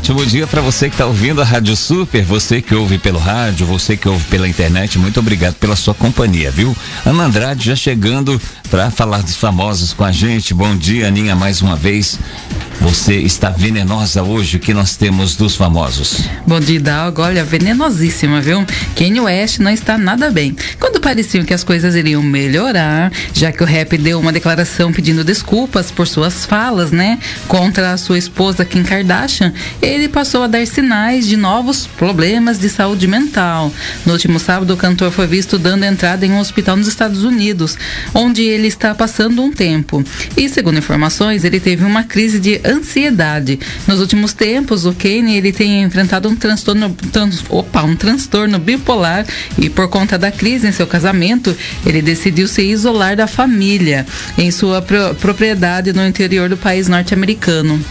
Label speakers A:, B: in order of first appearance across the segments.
A: ótimo dia para você que está ouvindo a Rádio Super, você que ouve pelo rádio, você que ouve pela internet. Muito obrigado pela sua companhia, viu? Ana Andrade já chegando para falar dos famosos com a gente. Bom dia, Aninha, mais uma vez. Você está venenosa hoje, o que nós temos dos famosos?
B: Bom dia, Dalgo. Olha, venenosíssima, viu? Kanye West não está nada bem. Quando pareciam que as coisas iriam melhorar, já que o rap deu uma declaração pedindo desculpas por suas falas, né? Contra a sua esposa Kim Kardashian, ele passou a dar sinais de novos problemas de saúde mental. No último sábado, o cantor foi visto dando entrada em um hospital nos Estados Unidos, onde ele está passando um tempo. E, segundo informações, ele teve uma crise de ansiedade. Nos últimos tempos, o Kanye ele tem enfrentado um transtorno, trans, opa, um transtorno bipolar e por conta da crise em seu casamento, ele decidiu se isolar da família em sua pro, propriedade no interior do país norte-americano.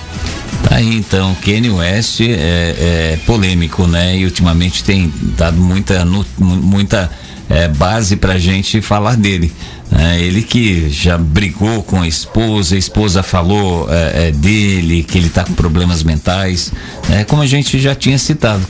A: Aí então, Kanye West é, é, polêmico, né? E ultimamente tem dado muita, muita é, base pra gente falar dele. É, ele que já brigou com a esposa, a esposa falou é, é, dele, que ele está com problemas mentais, é, como a gente já tinha citado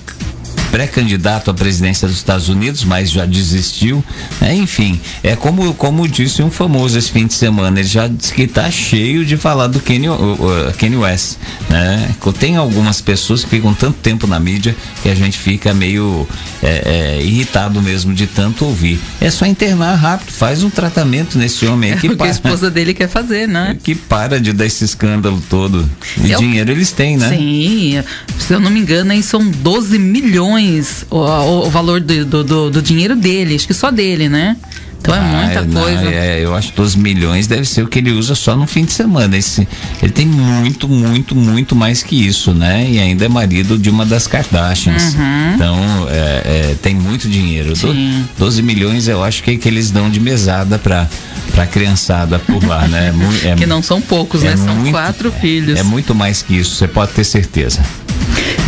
A: pré-candidato à presidência dos Estados Unidos, mas já desistiu. É, enfim, é como, como disse um famoso esse fim de semana, ele já disse que está cheio de falar do Kanye, uh, Kanye West. Né? Tem algumas pessoas que ficam tanto tempo na mídia que a gente fica meio é, é, irritado mesmo de tanto ouvir. É só internar rápido, faz um tratamento nesse homem aí
B: que, é o que a esposa dele quer fazer, né?
A: Que para de dar esse escândalo todo. E eu, dinheiro eles têm, né?
B: Sim, se eu não me engano, aí são 12 milhões milhões o, o, o valor do, do, do, do dinheiro dele, acho que só dele, né? Então é muita ah, coisa.
A: Não, é, eu acho que 12 milhões deve ser o que ele usa só no fim de semana. Esse, ele tem muito, muito, muito mais que isso, né? E ainda é marido de uma das Kardashians. Uhum. Então é, é, tem muito dinheiro. Sim. 12 milhões eu acho que, é que eles dão de mesada para para criançada por lá, né?
B: É, que não são poucos, né? São muito, quatro filhos.
A: É muito mais que isso, você pode ter certeza.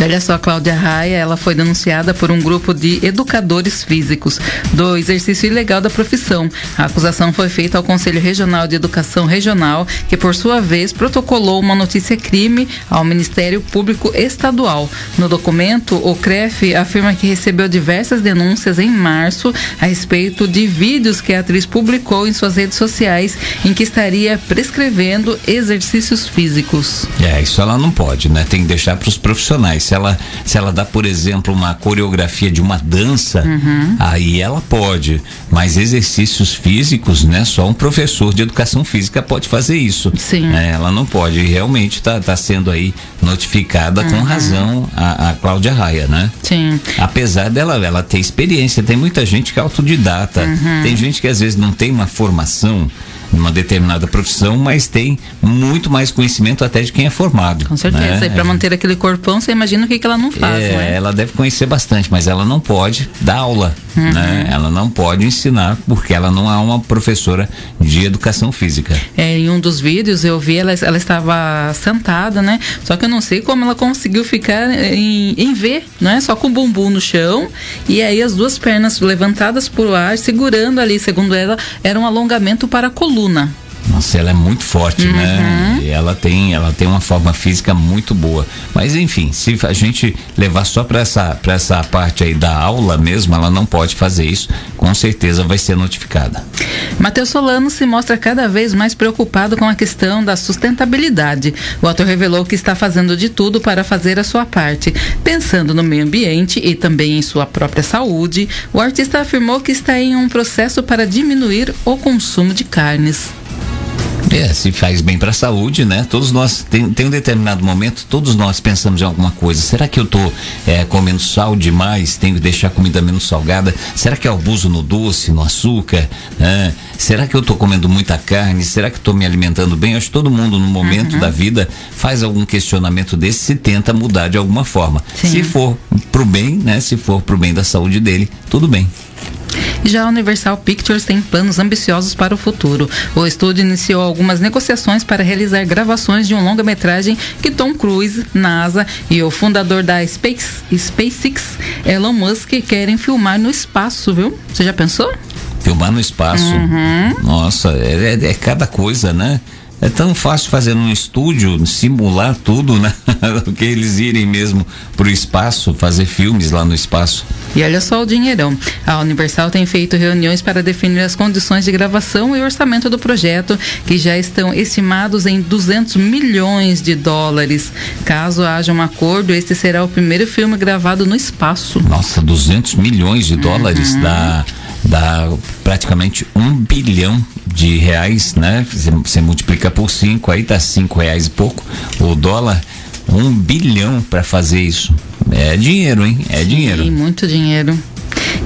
B: Olha só, Cláudia Raia, ela foi denunciada por um grupo de educadores físicos do exercício ilegal da profissão. A acusação foi feita ao Conselho Regional de Educação Regional, que por sua vez protocolou uma notícia crime ao Ministério Público Estadual. No documento, o CREF afirma que recebeu diversas denúncias em março a respeito de vídeos que a atriz publicou em suas redes sociais em que estaria prescrevendo exercícios físicos.
A: É, isso ela não pode, né? Tem que deixar para os profissionais se ela, se ela dá, por exemplo, uma coreografia de uma dança, uhum. aí ela pode. Mas exercícios físicos, né? Só um professor de educação física pode fazer isso.
B: Sim.
A: Né? Ela não pode. E realmente está tá sendo aí notificada uhum. com razão a, a Cláudia Raia, né?
B: Sim.
A: Apesar dela ela ter experiência, tem muita gente que é autodidata. Uhum. Tem gente que às vezes não tem uma formação numa determinada profissão, mas tem muito mais conhecimento até de quem é formado.
B: Com certeza. Né? E para manter aquele corpão, você imagina o que, que ela não faz, é,
A: né? Ela deve conhecer bastante, mas ela não pode dar aula, uhum. né? Ela não pode ensinar porque ela não é uma professora de educação física.
B: É, em um dos vídeos eu vi ela, ela estava sentada, né? Só que eu não sei como ela conseguiu ficar em, em V, né? Só com o bumbum no chão e aí as duas pernas levantadas por ar, segurando ali, segundo ela, era um alongamento para a coluna coluna.
A: Nossa, ela é muito forte, né? uhum. né? E ela tem, ela tem uma forma física muito boa. Mas enfim, se a gente levar só para essa, pra essa parte aí da aula mesmo, ela não pode fazer isso. Com certeza vai ser notificada.
B: Matheus Solano se mostra cada vez mais preocupado com a questão da sustentabilidade. O ator revelou que está fazendo de tudo para fazer a sua parte. Pensando no meio ambiente e também em sua própria saúde, o artista afirmou que está em um processo para diminuir o consumo de carnes.
A: É, se faz bem para a saúde, né? Todos nós, tem, tem um determinado momento, todos nós pensamos em alguma coisa. Será que eu tô é, comendo sal demais? Tenho que deixar a comida menos salgada? Será que eu abuso no doce, no açúcar? Né? Será que eu tô comendo muita carne? Será que estou me alimentando bem? Acho que todo mundo, no momento uhum. da vida, faz algum questionamento desse e tenta mudar de alguma forma. Sim. Se for pro bem, né? Se for pro bem da saúde dele, tudo bem.
B: Já a Universal Pictures tem planos ambiciosos para o futuro. O estúdio iniciou algumas negociações para realizar gravações de um longa-metragem que Tom Cruise, NASA e o fundador da Space, SpaceX, Elon Musk, querem filmar no espaço, viu? Você já pensou?
A: Filmar no espaço? Uhum. Nossa, é, é, é cada coisa, né? É tão fácil fazer num estúdio, simular tudo, né? Que eles irem mesmo pro espaço, fazer filmes lá no espaço.
B: E olha só o dinheirão. A Universal tem feito reuniões para definir as condições de gravação e orçamento do projeto, que já estão estimados em 200 milhões de dólares. Caso haja um acordo, este será o primeiro filme gravado no espaço.
A: Nossa, 200 milhões de dólares uhum. dá, dá praticamente um bilhão de reais, né? Você multiplica por cinco, aí dá cinco reais e pouco o dólar um bilhão para fazer isso. É dinheiro, hein? É dinheiro.
B: Sim, muito dinheiro.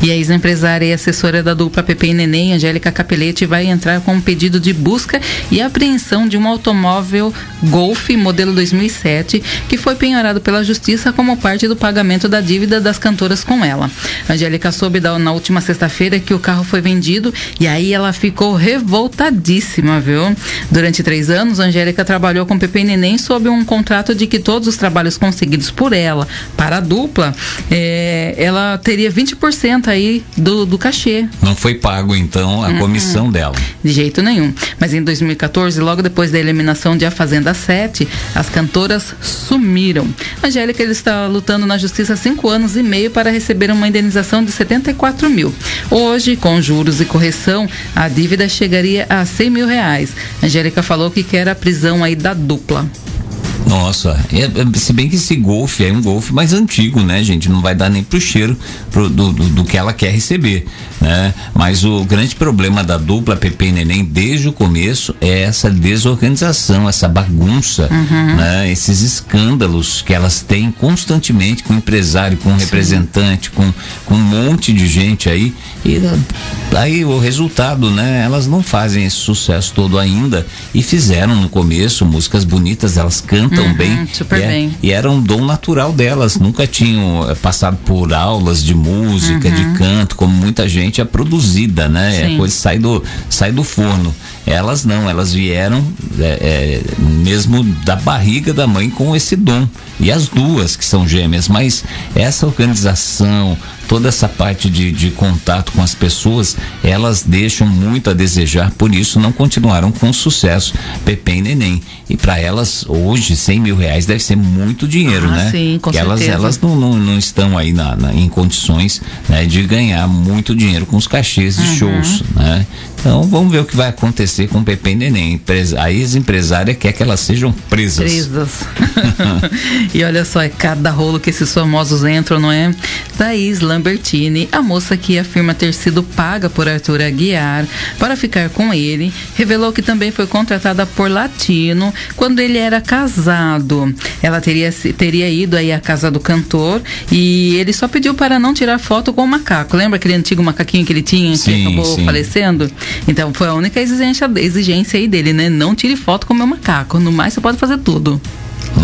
B: E a ex-empresária e assessora da dupla Pepe e Neném, Angélica Capelete, vai entrar com um pedido de busca e apreensão de um automóvel Golf modelo 2007 que foi penhorado pela justiça como parte do pagamento da dívida das cantoras com ela. Angélica soube da, na última sexta-feira que o carro foi vendido e aí ela ficou revoltadíssima, viu? Durante três anos, Angélica trabalhou com Pepe e Neném sob um contrato de que todos os trabalhos conseguidos por ela para a dupla, é, ela teria 20% aí do, do cachê.
A: Não foi pago, então, a uhum. comissão dela.
B: De jeito nenhum. Mas em 2014, logo depois da eliminação de A Fazenda 7, as cantoras sumiram. Angélica ele está lutando na justiça há cinco anos e meio para receber uma indenização de 74 mil. Hoje, com juros e correção, a dívida chegaria a 100 mil reais. Angélica falou que quer a prisão aí da dupla.
A: Nossa, é, é, se bem que esse golfe é um golfe mais antigo, né, gente? Não vai dar nem pro cheiro pro, do, do, do, que ela quer receber, né? Mas o grande problema da dupla Pepe e Neném desde o começo é essa desorganização, essa bagunça, uhum. né? Esses escândalos que elas têm constantemente com o empresário, com o representante, com, com um monte de gente aí. E aí o resultado, né? Elas não fazem esse sucesso todo ainda e fizeram no começo músicas bonitas, elas cantam uhum, bem.
B: Super
A: e, é,
B: bem.
A: e era um dom natural delas. Nunca tinham é, passado por aulas de música, uhum. de canto, como muita gente é produzida, né? É Sim. É coisa sai do, sai do forno. Elas não, elas vieram é, é, mesmo da barriga da mãe com esse dom. E as duas que são gêmeas, mas essa organização, toda essa parte de, de contato com as pessoas, elas deixam muito a desejar, por isso não continuaram com sucesso Pepe e Neném. E para elas, hoje, 100 mil reais deve ser muito dinheiro, ah, né?
B: Sim, com
A: elas,
B: certeza.
A: elas não, não, não estão aí na, na, em condições né, de ganhar muito dinheiro com os cachês de uhum. shows, né? Então vamos ver o que vai acontecer com Pepe e Neném. A ex-empresária quer que elas sejam presas.
B: Presas. e olha só, é cada rolo que esses famosos entram, não é? Thaís Lambertini, a moça que afirma ter sido paga por Arthur Aguiar para ficar com ele, revelou que também foi contratada por Latino quando ele era casado. Ela teria, teria ido aí à casa do cantor e ele só pediu para não tirar foto com o macaco. Lembra aquele antigo macaquinho que ele tinha
A: sim,
B: que acabou
A: sim.
B: falecendo? Então foi a única exigência, exigência aí dele, né? Não tire foto com o meu macaco. No mais, você pode fazer tudo.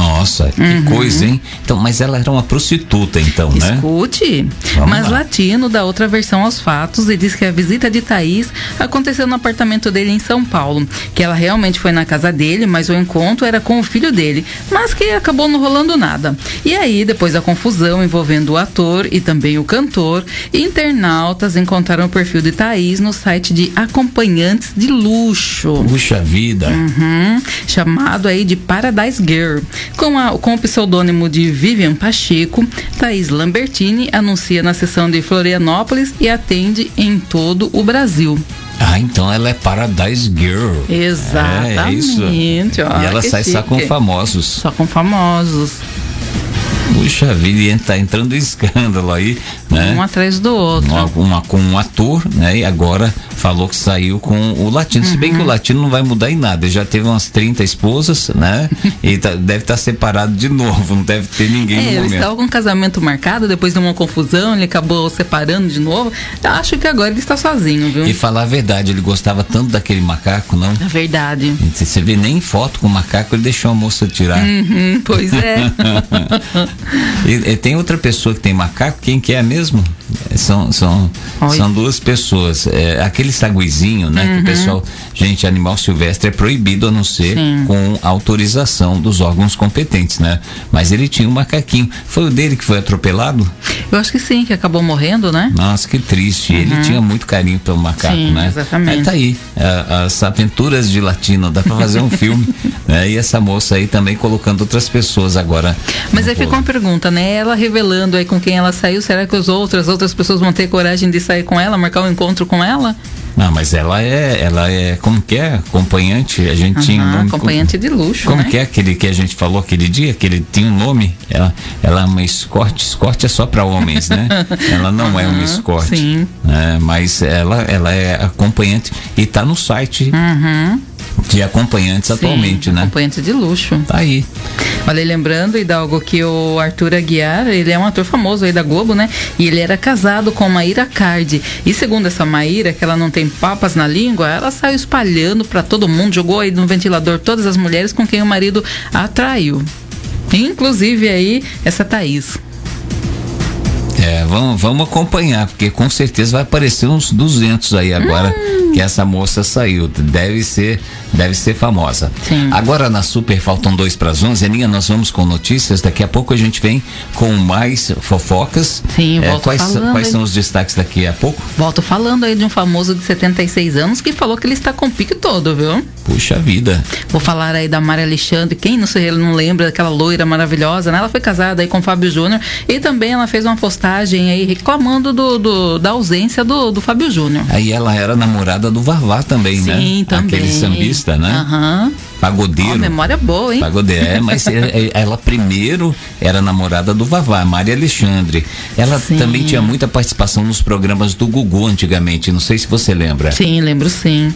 A: Nossa, que uhum. coisa, hein? Então, mas ela era uma prostituta, então,
B: né? Escute. Mas lá. Latino dá outra versão aos fatos e diz que a visita de Thaís aconteceu no apartamento dele em São Paulo. Que ela realmente foi na casa dele, mas o encontro era com o filho dele. Mas que acabou não rolando nada. E aí, depois da confusão envolvendo o ator e também o cantor, internautas encontraram o perfil de Thaís no site de acompanhantes de luxo.
A: Puxa vida.
B: Uhum, chamado aí de Paradise Girl. Com, a, com o pseudônimo de Vivian Pacheco, Thaís Lambertini anuncia na sessão de Florianópolis e atende em todo o Brasil.
A: Ah, então ela é Paradise Girl.
B: Exatamente. É, é isso.
A: e ela sai chique. só com famosos.
B: Só com famosos.
A: Puxa vida, tá entrando escândalo aí, né?
B: Um atrás do outro.
A: Uma, uma, com um ator, né? E agora falou que saiu com o latino. Uhum. Se bem que o uhum. latino não vai mudar em nada. Ele já teve umas 30 esposas, né? e tá, deve estar tá separado de novo, não deve ter ninguém é, no momento.
B: Ele estava com um casamento marcado, depois de uma confusão, ele acabou separando de novo. Eu acho que agora ele está sozinho, viu?
A: E falar a verdade, ele gostava tanto daquele macaco, não?
B: É verdade.
A: Você vê nem foto com o macaco, ele deixou a moça tirar.
B: Uhum, pois é.
A: e, e, tem outra pessoa que tem macaco, quem que é mesmo? São, são, são duas pessoas. É, aquele saguizinho, né? Uhum. Que o uhum. pessoal. Gente, animal silvestre é proibido a não ser Sim. com autorização dos órgãos competentes, né? Mas ele tinha um macaquinho. Foi o dele que foi atropelado?
B: Eu acho que sim, que acabou morrendo, né?
A: Nossa, que triste. Uhum. Ele tinha muito carinho pelo macaco, sim, né?
B: Exatamente.
A: Aí tá aí. as aventuras de latino, dá pra fazer um filme. Né? E essa moça aí também colocando outras pessoas agora.
B: Mas aí ficou uma pergunta, né? Ela revelando aí com quem ela saiu, será que os outros, as outras pessoas vão ter coragem de sair com ela, marcar um encontro com ela?
A: Não, mas ela é, ela é, como que é? Acompanhante, a gente uhum, tinha um
B: nome. Acompanhante de luxo,
A: Como
B: né?
A: que é aquele que a gente falou aquele dia, que ele tinha um nome? Ela, ela é uma escorte, escorte é só para homens, né? ela não uhum, é uma escorte. Sim. Né? Mas ela, ela é acompanhante e tá no site.
B: Uhum
A: de acompanhantes Sim, atualmente, né?
B: Acompanhantes de luxo.
A: Tá aí.
B: Olha, lembrando, Hidalgo, que o Arthur Aguiar, ele é um ator famoso aí da Globo, né? E ele era casado com Maíra Cardi. E segundo essa Maíra, que ela não tem papas na língua, ela saiu espalhando para todo mundo, jogou aí no ventilador todas as mulheres com quem o marido atraiu. Inclusive aí essa Thaís.
A: É, vamos, vamos acompanhar, porque com certeza vai aparecer uns 200 aí agora hum. Que essa moça saiu. Deve ser, deve ser famosa.
B: Sim.
A: Agora na Super faltam dois para as 11. Aninha, nós vamos com notícias. Daqui a pouco a gente vem com mais fofocas.
B: Sim, é,
A: quais,
B: falando
A: quais são os destaques daqui a pouco?
B: Volto falando aí de um famoso de 76 anos que falou que ele está com o pique todo, viu?
A: Puxa vida.
B: Vou falar aí da Maria Alexandre. Quem não, sei, não lembra daquela loira maravilhosa, né? Ela foi casada aí com o Fábio Júnior e também ela fez uma postagem aí reclamando do, do da ausência do, do Fábio Júnior.
A: Aí ela era namorada do Vavá também,
B: Sim,
A: né?
B: Sim, também.
A: Aquele sambista, né?
B: Aham. Uhum.
A: Pagodeiro. Oh,
B: memória boa, hein?
A: Pagodeiro, é, mas é, é, ela primeiro era namorada do Vavá, Maria Alexandre. Ela sim. também tinha muita participação nos programas do Gugu antigamente, não sei se você lembra.
B: Sim, lembro sim.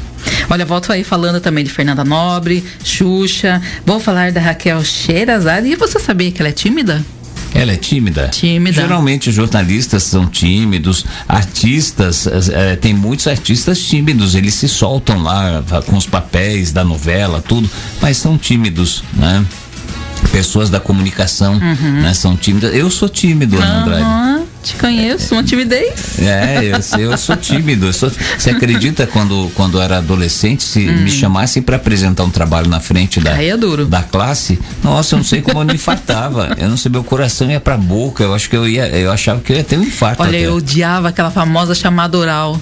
B: Olha, volto aí falando também de Fernanda Nobre, Xuxa. Vou falar da Raquel Sherazade. E você sabia que ela é tímida?
A: Ela é tímida?
B: Tímida.
A: Geralmente jornalistas são tímidos, artistas, é, tem muitos artistas tímidos, eles se soltam lá com os papéis da novela, tudo, mas são tímidos, né? Pessoas da comunicação, uhum. né? São tímidas. Eu sou tímido, Ana Andrade.
B: Te conheço, uma timidez.
A: É, eu, eu sou tímido. Eu sou, você acredita quando, quando era adolescente, se hum. me chamassem para apresentar um trabalho na frente da,
B: é
A: da classe, nossa, eu não sei como eu me infartava. Eu não sei, meu coração ia pra boca. Eu acho que eu ia, eu achava que eu ia ter um infarto.
B: Olha,
A: até.
B: eu odiava aquela famosa chamada oral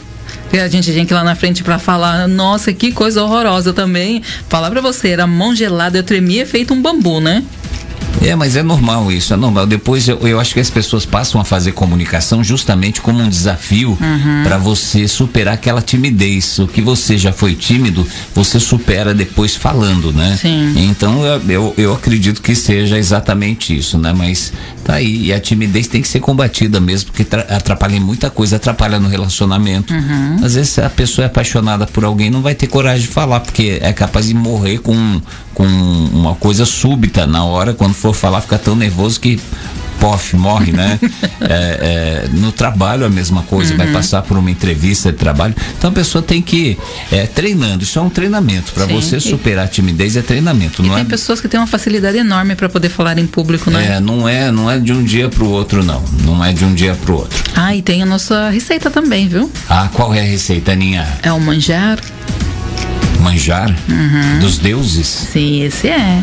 B: que a gente tinha que ir lá na frente para falar, nossa, que coisa horrorosa também. Falar para você, era mão gelada, eu tremia feito um bambu, né?
A: É, mas é normal isso, é normal. Depois eu, eu acho que as pessoas passam a fazer comunicação justamente como um desafio uhum. para você superar aquela timidez. O que você já foi tímido, você supera depois falando, né?
B: Sim.
A: Então eu, eu, eu acredito que seja exatamente isso, né? Mas tá aí. E a timidez tem que ser combatida mesmo, porque atrapalha em muita coisa, atrapalha no relacionamento.
B: Uhum.
A: Às vezes a pessoa é apaixonada por alguém, não vai ter coragem de falar, porque é capaz de morrer com, com uma coisa súbita na hora, quando for falar, fica tão nervoso que pof, morre, né? é, é, no trabalho a mesma coisa, uhum. vai passar por uma entrevista de trabalho. Então a pessoa tem que é, treinando. Isso é um treinamento. Para você superar a timidez é treinamento.
B: E
A: não
B: tem
A: é...
B: pessoas que têm uma facilidade enorme para poder falar em público, né?
A: É, não é, não é de um dia para o outro, não. Não é de um dia para o outro.
B: Ah, e tem a nossa receita também, viu?
A: Ah, qual é a receita, Aninha?
B: É o manjar.
A: Manjar?
B: Uhum.
A: Dos deuses?
B: Sim, esse é.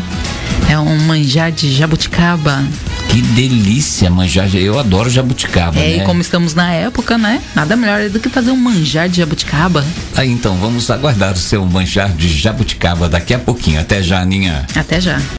B: É um manjar de jabuticaba.
A: Que delícia manjar. Eu adoro jabuticaba.
B: É,
A: né?
B: e como estamos na época, né? Nada melhor do que fazer um manjar de jabuticaba.
A: Aí então, vamos aguardar o seu manjar de jabuticaba daqui a pouquinho. Até já, Aninha.
B: Até já.